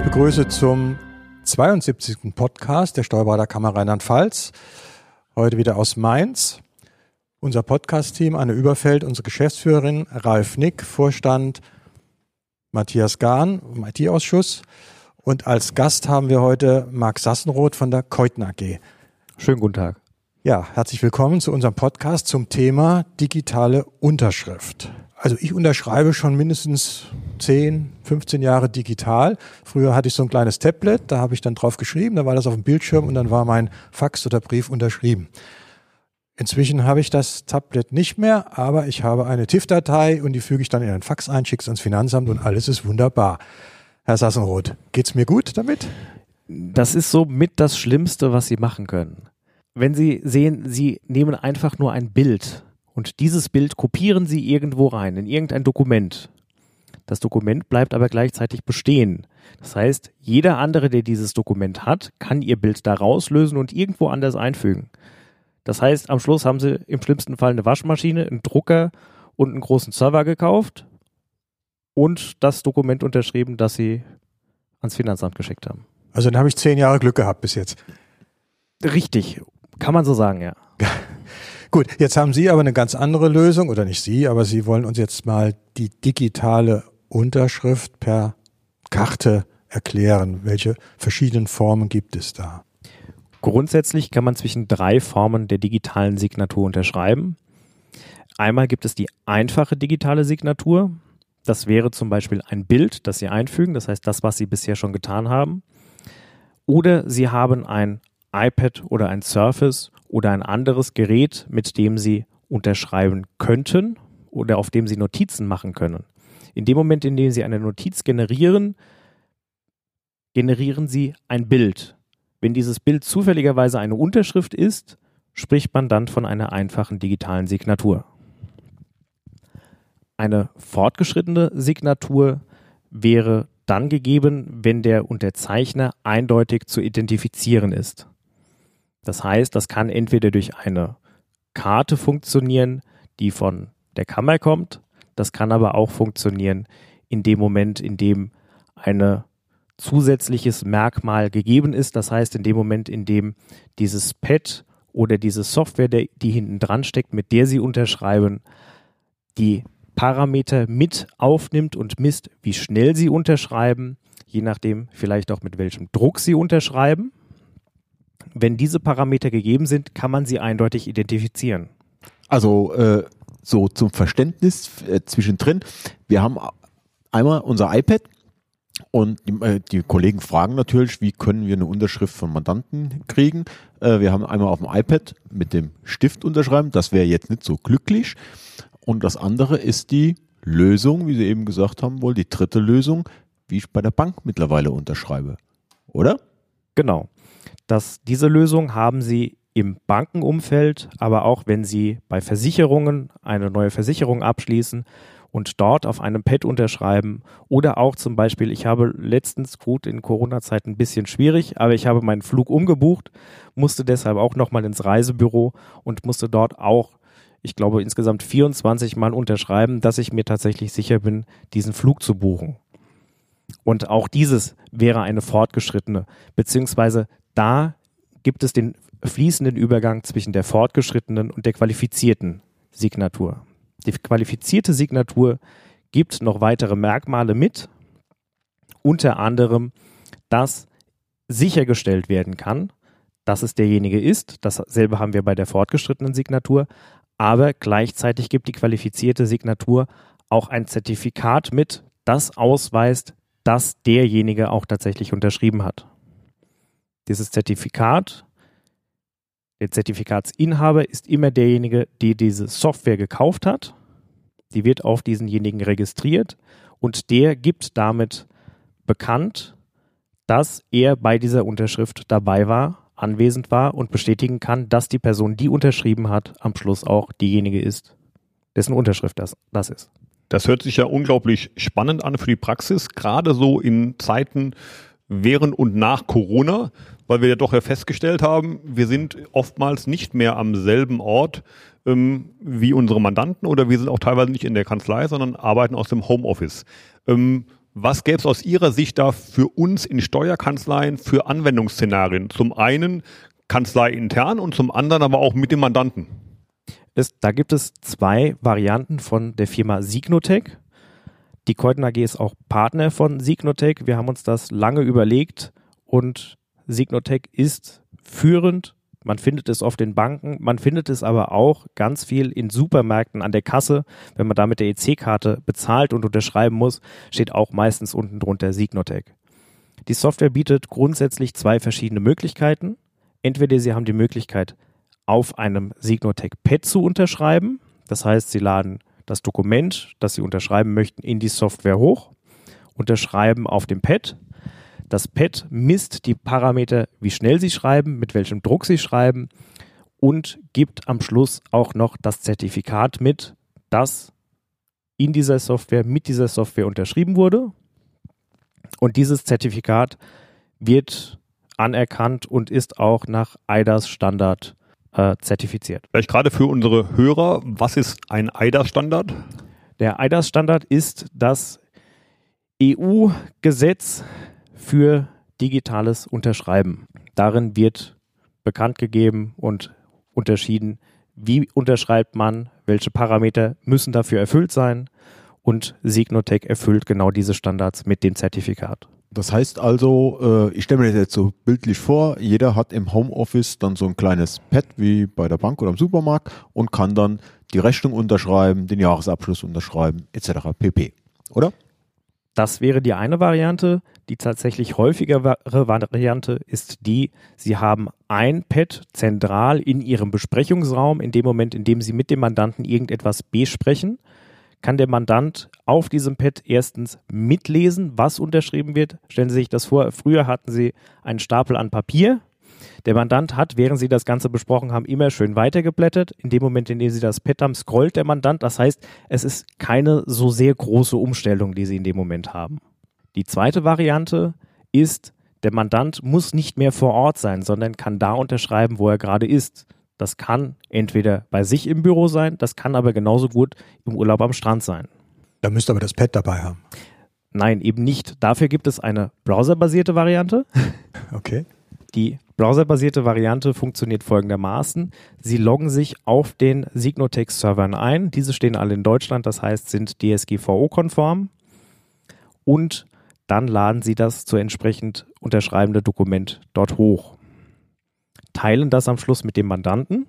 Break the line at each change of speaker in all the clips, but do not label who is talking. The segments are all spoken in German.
Ich begrüße zum 72. Podcast der Steuerberater Kammer Rheinland-Pfalz. Heute wieder aus Mainz. Unser Podcast-Team, Anne Überfeld, unsere Geschäftsführerin, Ralf Nick, Vorstand Matthias Gahn, IT-Ausschuss. Und als Gast haben wir heute Marc Sassenroth von der Keutner AG.
Schönen guten Tag.
Ja, herzlich willkommen zu unserem Podcast zum Thema digitale Unterschrift. Also ich unterschreibe schon mindestens 10, 15 Jahre digital. Früher hatte ich so ein kleines Tablet, da habe ich dann drauf geschrieben, da war das auf dem Bildschirm und dann war mein Fax oder Brief unterschrieben. Inzwischen habe ich das Tablet nicht mehr, aber ich habe eine TIFF-Datei und die füge ich dann in ein Fax ein, schicke es ans Finanzamt und alles ist wunderbar. Herr Sassenroth, geht's mir gut damit?
Das ist so mit das Schlimmste, was Sie machen können. Wenn Sie sehen, Sie nehmen einfach nur ein Bild und dieses Bild kopieren Sie irgendwo rein, in irgendein Dokument. Das Dokument bleibt aber gleichzeitig bestehen. Das heißt, jeder andere, der dieses Dokument hat, kann Ihr Bild da rauslösen und irgendwo anders einfügen. Das heißt, am Schluss haben Sie im schlimmsten Fall eine Waschmaschine, einen Drucker und einen großen Server gekauft und das Dokument unterschrieben, das Sie ans Finanzamt geschickt haben.
Also dann habe ich zehn Jahre Glück gehabt bis jetzt.
Richtig, kann man so sagen, ja.
Gut, jetzt haben Sie aber eine ganz andere Lösung, oder nicht Sie, aber Sie wollen uns jetzt mal die digitale Unterschrift per Karte erklären. Welche verschiedenen Formen gibt es da?
Grundsätzlich kann man zwischen drei Formen der digitalen Signatur unterschreiben. Einmal gibt es die einfache digitale Signatur. Das wäre zum Beispiel ein Bild, das Sie einfügen, das heißt das, was Sie bisher schon getan haben. Oder Sie haben ein iPad oder ein Surface oder ein anderes Gerät, mit dem Sie unterschreiben könnten oder auf dem Sie Notizen machen können. In dem Moment, in dem Sie eine Notiz generieren, generieren Sie ein Bild. Wenn dieses Bild zufälligerweise eine Unterschrift ist, spricht man dann von einer einfachen digitalen Signatur. Eine fortgeschrittene Signatur wäre dann gegeben, wenn der Unterzeichner eindeutig zu identifizieren ist. Das heißt, das kann entweder durch eine Karte funktionieren, die von der Kammer kommt, das kann aber auch funktionieren in dem Moment, in dem ein zusätzliches Merkmal gegeben ist. Das heißt, in dem Moment, in dem dieses Pad oder diese Software, die hinten dran steckt, mit der Sie unterschreiben, die Parameter mit aufnimmt und misst, wie schnell Sie unterschreiben, je nachdem vielleicht auch mit welchem Druck Sie unterschreiben. Wenn diese Parameter gegeben sind, kann man sie eindeutig identifizieren.
Also äh, so zum Verständnis äh, zwischendrin. Wir haben einmal unser iPad und die, äh, die, Kollegen fragen natürlich, wie können wir eine Unterschrift von Mandanten kriegen. Äh, wir haben einmal auf dem iPad mit dem Stift unterschreiben. Das wäre jetzt nicht so glücklich. Und das andere ist die Lösung, wie Sie eben gesagt haben, wohl die dritte Lösung, wie ich bei der Bank mittlerweile unterschreibe. Oder?
Genau dass diese Lösung haben Sie im Bankenumfeld, aber auch wenn Sie bei Versicherungen eine neue Versicherung abschließen und dort auf einem Pad unterschreiben oder auch zum Beispiel, ich habe letztens gut in Corona-Zeiten ein bisschen schwierig, aber ich habe meinen Flug umgebucht, musste deshalb auch nochmal ins Reisebüro und musste dort auch, ich glaube, insgesamt 24 Mal unterschreiben, dass ich mir tatsächlich sicher bin, diesen Flug zu buchen. Und auch dieses wäre eine fortgeschrittene, beziehungsweise da gibt es den fließenden Übergang zwischen der fortgeschrittenen und der qualifizierten Signatur. Die qualifizierte Signatur gibt noch weitere Merkmale mit, unter anderem, dass sichergestellt werden kann, dass es derjenige ist. Dasselbe haben wir bei der fortgeschrittenen Signatur. Aber gleichzeitig gibt die qualifizierte Signatur auch ein Zertifikat mit, das ausweist, dass derjenige auch tatsächlich unterschrieben hat. Dieses Zertifikat, der Zertifikatsinhaber ist immer derjenige, der diese Software gekauft hat. Die wird auf diesenjenigen registriert und der gibt damit bekannt, dass er bei dieser Unterschrift dabei war, anwesend war und bestätigen kann, dass die Person, die unterschrieben hat, am Schluss auch diejenige ist, dessen Unterschrift das, das ist.
Das hört sich ja unglaublich spannend an für die Praxis, gerade so in Zeiten während und nach Corona, weil wir ja doch ja festgestellt haben, wir sind oftmals nicht mehr am selben Ort ähm, wie unsere Mandanten oder wir sind auch teilweise nicht in der Kanzlei, sondern arbeiten aus dem Homeoffice. Ähm, Was gäbe es aus Ihrer Sicht da für uns in Steuerkanzleien für Anwendungsszenarien? Zum einen Kanzlei intern und zum anderen aber auch mit dem Mandanten.
Es, da gibt es zwei Varianten von der Firma Signotech. Die Keuten AG ist auch Partner von Signotech. Wir haben uns das lange überlegt und Signotech ist führend. Man findet es auf den Banken, man findet es aber auch ganz viel in Supermärkten an der Kasse. Wenn man da mit der EC-Karte bezahlt und unterschreiben muss, steht auch meistens unten drunter Signotech. Die Software bietet grundsätzlich zwei verschiedene Möglichkeiten. Entweder Sie haben die Möglichkeit, auf einem Signotech Pad zu unterschreiben. Das heißt, Sie laden das Dokument, das Sie unterschreiben möchten, in die Software hoch, unterschreiben auf dem Pad. Das Pad misst die Parameter, wie schnell Sie schreiben, mit welchem Druck Sie schreiben und gibt am Schluss auch noch das Zertifikat mit, das in dieser Software, mit dieser Software unterschrieben wurde. Und dieses Zertifikat wird anerkannt und ist auch nach EIDAS Standard äh, zertifiziert.
Vielleicht gerade für unsere Hörer, was ist ein EIDAS-Standard?
Der EIDAS-Standard ist das EU-Gesetz für digitales Unterschreiben. Darin wird bekannt gegeben und unterschieden, wie unterschreibt man, welche Parameter müssen dafür erfüllt sein und Signotech erfüllt genau diese Standards mit dem Zertifikat.
Das heißt also, äh, ich stelle mir das jetzt so bildlich vor, jeder hat im Homeoffice dann so ein kleines Pad wie bei der Bank oder im Supermarkt und kann dann die Rechnung unterschreiben, den Jahresabschluss unterschreiben, etc. pp. Oder?
Das wäre die eine Variante. Die tatsächlich häufigere Variante ist die, Sie haben ein Pad zentral in Ihrem Besprechungsraum, in dem Moment, in dem Sie mit dem Mandanten irgendetwas besprechen kann der Mandant auf diesem Pad erstens mitlesen, was unterschrieben wird. Stellen Sie sich das vor, früher hatten Sie einen Stapel an Papier. Der Mandant hat, während Sie das Ganze besprochen haben, immer schön weitergeblättert. In dem Moment, in dem Sie das Pad haben, scrollt der Mandant. Das heißt, es ist keine so sehr große Umstellung, die Sie in dem Moment haben. Die zweite Variante ist, der Mandant muss nicht mehr vor Ort sein, sondern kann da unterschreiben, wo er gerade ist. Das kann entweder bei sich im Büro sein, das kann aber genauso gut im Urlaub am Strand sein.
Da müsst ihr aber das Pad dabei haben.
Nein, eben nicht. Dafür gibt es eine browserbasierte Variante.
Okay.
Die browserbasierte Variante funktioniert folgendermaßen. Sie loggen sich auf den Signotech-Servern ein. Diese stehen alle in Deutschland, das heißt, sind DSGVO-konform. Und dann laden Sie das zu entsprechend unterschreibende Dokument dort hoch teilen das am Schluss mit dem Mandanten.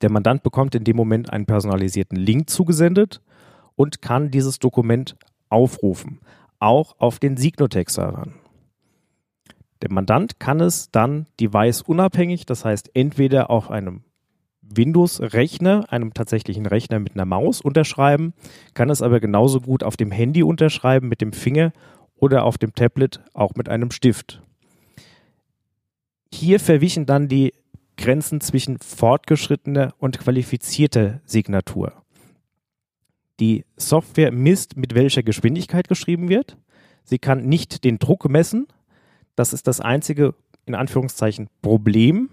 Der Mandant bekommt in dem Moment einen personalisierten Link zugesendet und kann dieses Dokument aufrufen, auch auf den Signotech-Servern. Der Mandant kann es dann device-unabhängig, das heißt entweder auf einem Windows-Rechner, einem tatsächlichen Rechner mit einer Maus unterschreiben, kann es aber genauso gut auf dem Handy unterschreiben mit dem Finger oder auf dem Tablet auch mit einem Stift. Hier verwichen dann die Grenzen zwischen fortgeschrittener und qualifizierter Signatur. Die Software misst, mit welcher Geschwindigkeit geschrieben wird. Sie kann nicht den Druck messen. Das ist das einzige, in Anführungszeichen, Problem.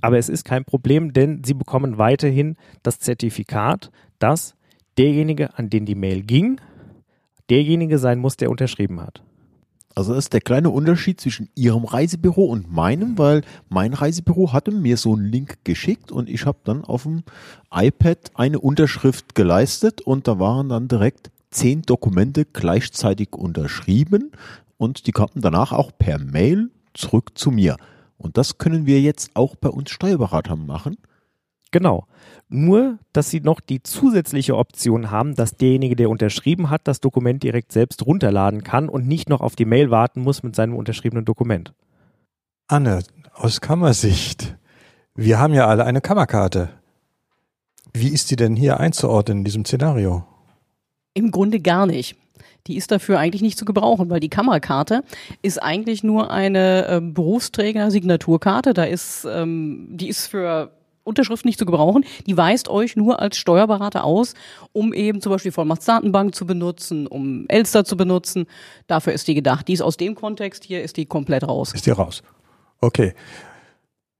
Aber es ist kein Problem, denn Sie bekommen weiterhin das Zertifikat, dass derjenige, an den die Mail ging, derjenige sein muss, der unterschrieben hat.
Also das ist der kleine Unterschied zwischen Ihrem Reisebüro und meinem, weil mein Reisebüro hatte mir so einen Link geschickt und ich habe dann auf dem iPad eine Unterschrift geleistet und da waren dann direkt zehn Dokumente gleichzeitig unterschrieben und die kamen danach auch per Mail zurück zu mir. Und das können wir jetzt auch bei uns Steuerberatern machen.
Genau. Nur, dass sie noch die zusätzliche Option haben, dass derjenige, der unterschrieben hat, das Dokument direkt selbst runterladen kann und nicht noch auf die Mail warten muss mit seinem unterschriebenen Dokument.
Anne, aus Kammersicht. Wir haben ja alle eine Kammerkarte. Wie ist die denn hier einzuordnen in diesem Szenario?
Im Grunde gar nicht. Die ist dafür eigentlich nicht zu gebrauchen, weil die Kammerkarte ist eigentlich nur eine äh, Berufsträger-Signaturkarte. Da ist, ähm, die ist für Unterschrift nicht zu gebrauchen. Die weist euch nur als Steuerberater aus, um eben zum Beispiel Vollmachtsdatenbank zu benutzen, um Elster zu benutzen. Dafür ist die gedacht. Die ist aus dem Kontext hier, ist die komplett raus.
Ist die raus. Okay.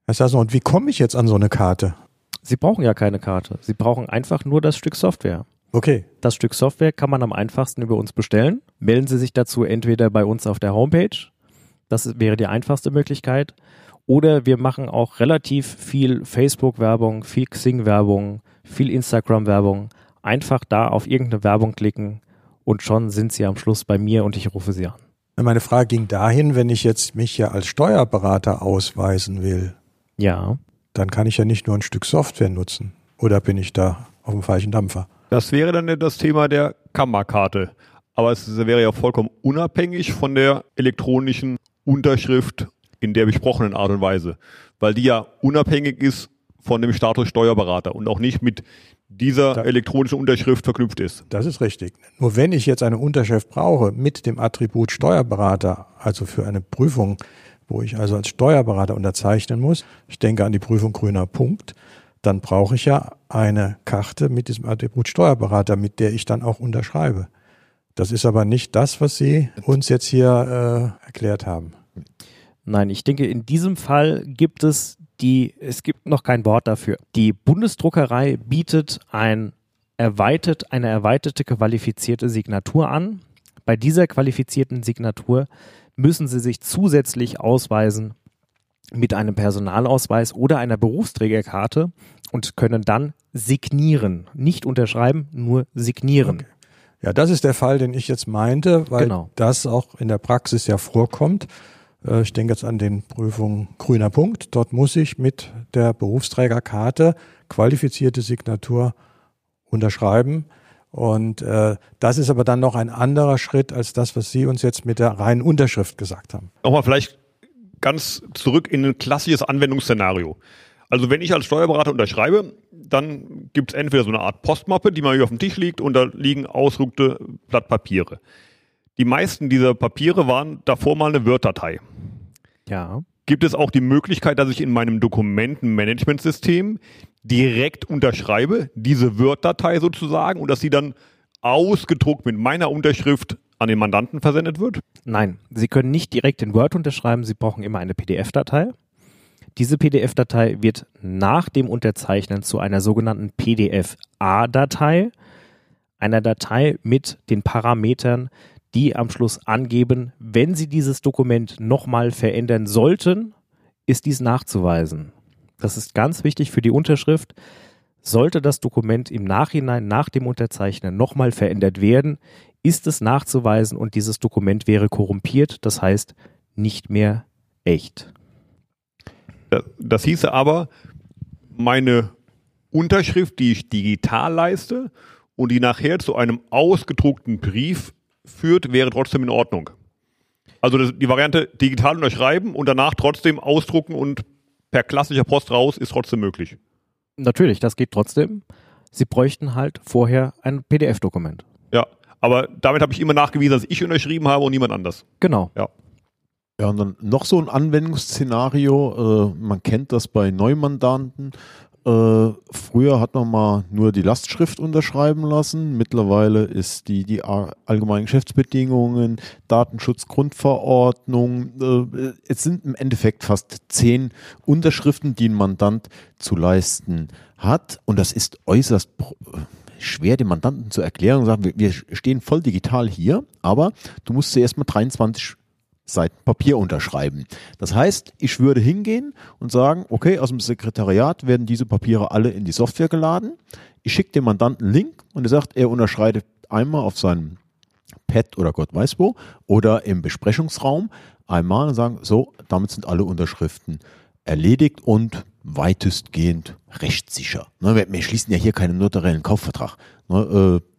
Herr Sasso, und wie komme ich jetzt an so eine Karte?
Sie brauchen ja keine Karte. Sie brauchen einfach nur das Stück Software.
Okay.
Das Stück Software kann man am einfachsten über uns bestellen. Melden Sie sich dazu entweder bei uns auf der Homepage. Das wäre die einfachste Möglichkeit. Oder wir machen auch relativ viel Facebook-Werbung, viel Xing-Werbung, viel Instagram-Werbung. Einfach da auf irgendeine Werbung klicken und schon sind Sie am Schluss bei mir und ich rufe Sie an.
Meine Frage ging dahin, wenn ich jetzt mich ja als Steuerberater ausweisen will,
Ja.
dann kann ich ja nicht nur ein Stück Software nutzen. Oder bin ich da auf dem falschen Dampfer?
Das wäre dann das Thema der Kammerkarte. Aber es wäre ja vollkommen unabhängig von der elektronischen Unterschrift in der besprochenen Art und Weise, weil die ja unabhängig ist von dem Status Steuerberater und auch nicht mit dieser
Da-
elektronischen Unterschrift verknüpft ist.
Das ist richtig. Nur wenn ich jetzt eine Unterschrift brauche mit dem Attribut Steuerberater, also für eine Prüfung, wo ich also als Steuerberater unterzeichnen muss, ich denke an die Prüfung grüner Punkt, dann brauche ich ja eine Karte mit diesem Attribut Steuerberater, mit der ich dann auch unterschreibe. Das ist aber nicht das, was Sie uns jetzt hier äh, erklärt haben.
Nein, ich denke, in diesem Fall gibt es die, es gibt noch kein Wort dafür. Die Bundesdruckerei bietet ein erweitert, eine erweiterte qualifizierte Signatur an. Bei dieser qualifizierten Signatur müssen Sie sich zusätzlich ausweisen mit einem Personalausweis oder einer Berufsträgerkarte und können dann signieren. Nicht unterschreiben, nur signieren.
Okay. Ja, das ist der Fall, den ich jetzt meinte, weil
Genau.
das auch in der Praxis ja vorkommt. Äh, Ich denke jetzt an den Prüfungen grüner Punkt. Dort muss ich mit der Berufsträgerkarte qualifizierte Signatur unterschreiben. Und äh, das ist aber dann noch ein anderer Schritt als das, was Sie uns jetzt mit der reinen Unterschrift gesagt haben.
Nochmal vielleicht ganz zurück in ein klassisches Anwendungsszenario. Also wenn ich als Steuerberater unterschreibe, dann gibt es entweder so eine Art Postmappe, die mal hier auf dem Tisch liegt und da liegen ausgedruckte Blatt Papiere. Die meisten dieser Papiere waren davor mal eine Word-Datei.
Ja.
Gibt es auch die Möglichkeit, dass ich in meinem Dokumentenmanagementsystem direkt unterschreibe, diese Word-Datei sozusagen, und dass sie dann ausgedruckt mit meiner Unterschrift an den Mandanten versendet wird?
Nein, Sie können nicht direkt in Word unterschreiben, Sie brauchen immer eine PDF-Datei. Diese PDF-Datei wird nach dem Unterzeichnen zu einer sogenannten PDF-A-Datei, einer Datei mit den Parametern, die am Schluss angeben, wenn Sie dieses Dokument nochmal verändern sollten, ist dies nachzuweisen. Das ist ganz wichtig für die Unterschrift. Sollte das Dokument im Nachhinein nach dem Unterzeichnen nochmal verändert werden, ist es nachzuweisen und dieses Dokument wäre korrumpiert, das heißt nicht mehr echt.
Das, das hieße aber, meine Unterschrift, die ich digital leiste und die nachher zu einem ausgedruckten Brief führt, wäre trotzdem in Ordnung. Also das, die Variante digital unterschreiben und danach trotzdem ausdrucken und per klassischer Post raus ist trotzdem möglich.
Natürlich, das geht trotzdem. Sie bräuchten halt vorher ein PDF-Dokument.
Ja, aber damit habe ich immer nachgewiesen, dass ich unterschrieben habe und niemand anders.
Genau.
Ja, und dann noch so ein Anwendungsszenario. Äh, man kennt das bei Neumandanten. Äh, früher hat man mal nur die Lastschrift unterschreiben lassen. Mittlerweile ist die, die allgemeinen Geschäftsbedingungen, Datenschutzgrundverordnung. Äh, es sind im Endeffekt fast zehn Unterschriften, die ein Mandant zu leisten hat. Und das ist äußerst pro- schwer dem Mandanten zu erklären und sagen, wir, wir stehen voll digital hier, aber du musst zuerst mal 23 Seiten Papier unterschreiben. Das heißt, ich würde hingehen und sagen, okay, aus dem Sekretariat werden diese Papiere alle in die Software geladen. Ich schicke dem Mandanten einen Link und er sagt, er unterschreitet einmal auf seinem Pad oder Gott weiß wo oder im Besprechungsraum einmal und sagen, so, damit sind alle Unterschriften erledigt und weitestgehend rechtssicher. Ne, wir, schließen ja hier keinen notariellen Kaufvertrag. Ne, äh,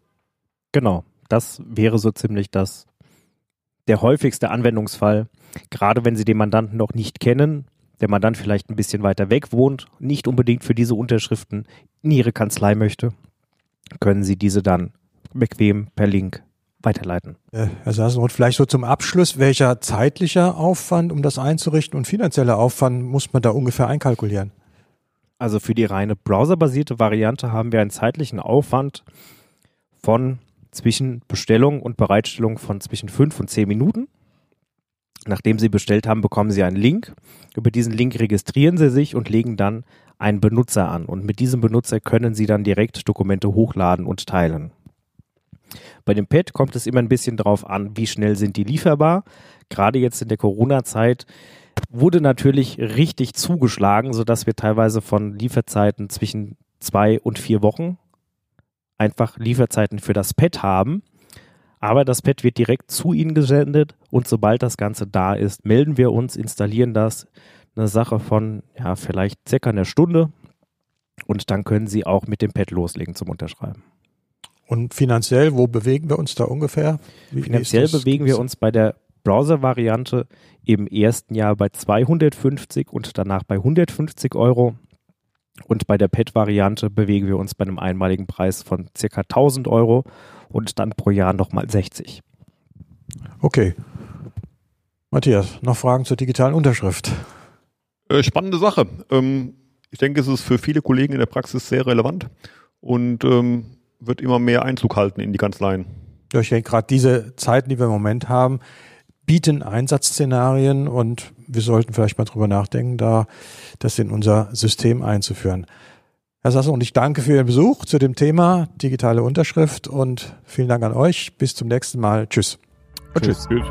Genau. Das wäre so ziemlich das der häufigste Anwendungsfall, gerade wenn Sie den Mandanten noch nicht kennen, der Mandant vielleicht ein bisschen weiter weg wohnt, nicht unbedingt für diese Unterschriften in Ihre Kanzlei möchte, können Sie diese dann bequem per Link weiterleiten.
Äh, Herr Sassenroth, vielleicht so zum Abschluss, welcher zeitlicher Aufwand, um das einzurichten und finanzieller Aufwand muss man da ungefähr einkalkulieren?
Also für die reine browserbasierte Variante haben wir einen zeitlichen Aufwand von zwischen Bestellung und Bereitstellung von zwischen fünf und zehn Minuten. Nachdem Sie bestellt haben, bekommen Sie einen Link. Über diesen Link registrieren Sie sich und legen dann einen Benutzer an. Und mit diesem Benutzer können Sie dann direkt Dokumente hochladen und teilen. Bei dem Pad kommt es immer ein bisschen darauf an, wie schnell sind die lieferbar. Gerade jetzt in der Corona-Zeit wurde natürlich richtig zugeschlagen, sodass wir teilweise von Lieferzeiten zwischen zwei und vier Wochen einfach Lieferzeiten für das Pad haben. Aber das Pad wird direkt zu Ihnen gesendet und sobald das Ganze da ist, melden wir uns, installieren das. Eine Sache von ja, vielleicht circa einer Stunde und dann können Sie auch mit dem Pad loslegen zum Unterschreiben.
Und finanziell, wo bewegen wir uns da ungefähr?
Wie, finanziell bewegen wir uns bei der Browser-Variante im ersten Jahr bei 250 und danach bei 150 Euro. Und bei der Pad-Variante bewegen wir uns bei einem einmaligen Preis von circa 1000 Euro und dann pro Jahr nochmal 60.
Okay. Matthias, noch Fragen zur digitalen Unterschrift?
Äh, spannende Sache. Ähm, ich denke, es ist für viele Kollegen in der Praxis sehr relevant und ähm, wird immer mehr Einzug halten in die Kanzleien.
Ja, ich denke, gerade diese Zeiten, die wir im Moment haben, bieten Einsatzszenarien und wir sollten vielleicht mal drüber nachdenken, da das in unser System einzuführen. Herr Sasse, und ich danke für Ihren Besuch zu dem Thema digitale Unterschrift und vielen Dank an euch. Bis zum nächsten Mal. Tschüss.
Tschüss. Tschüss.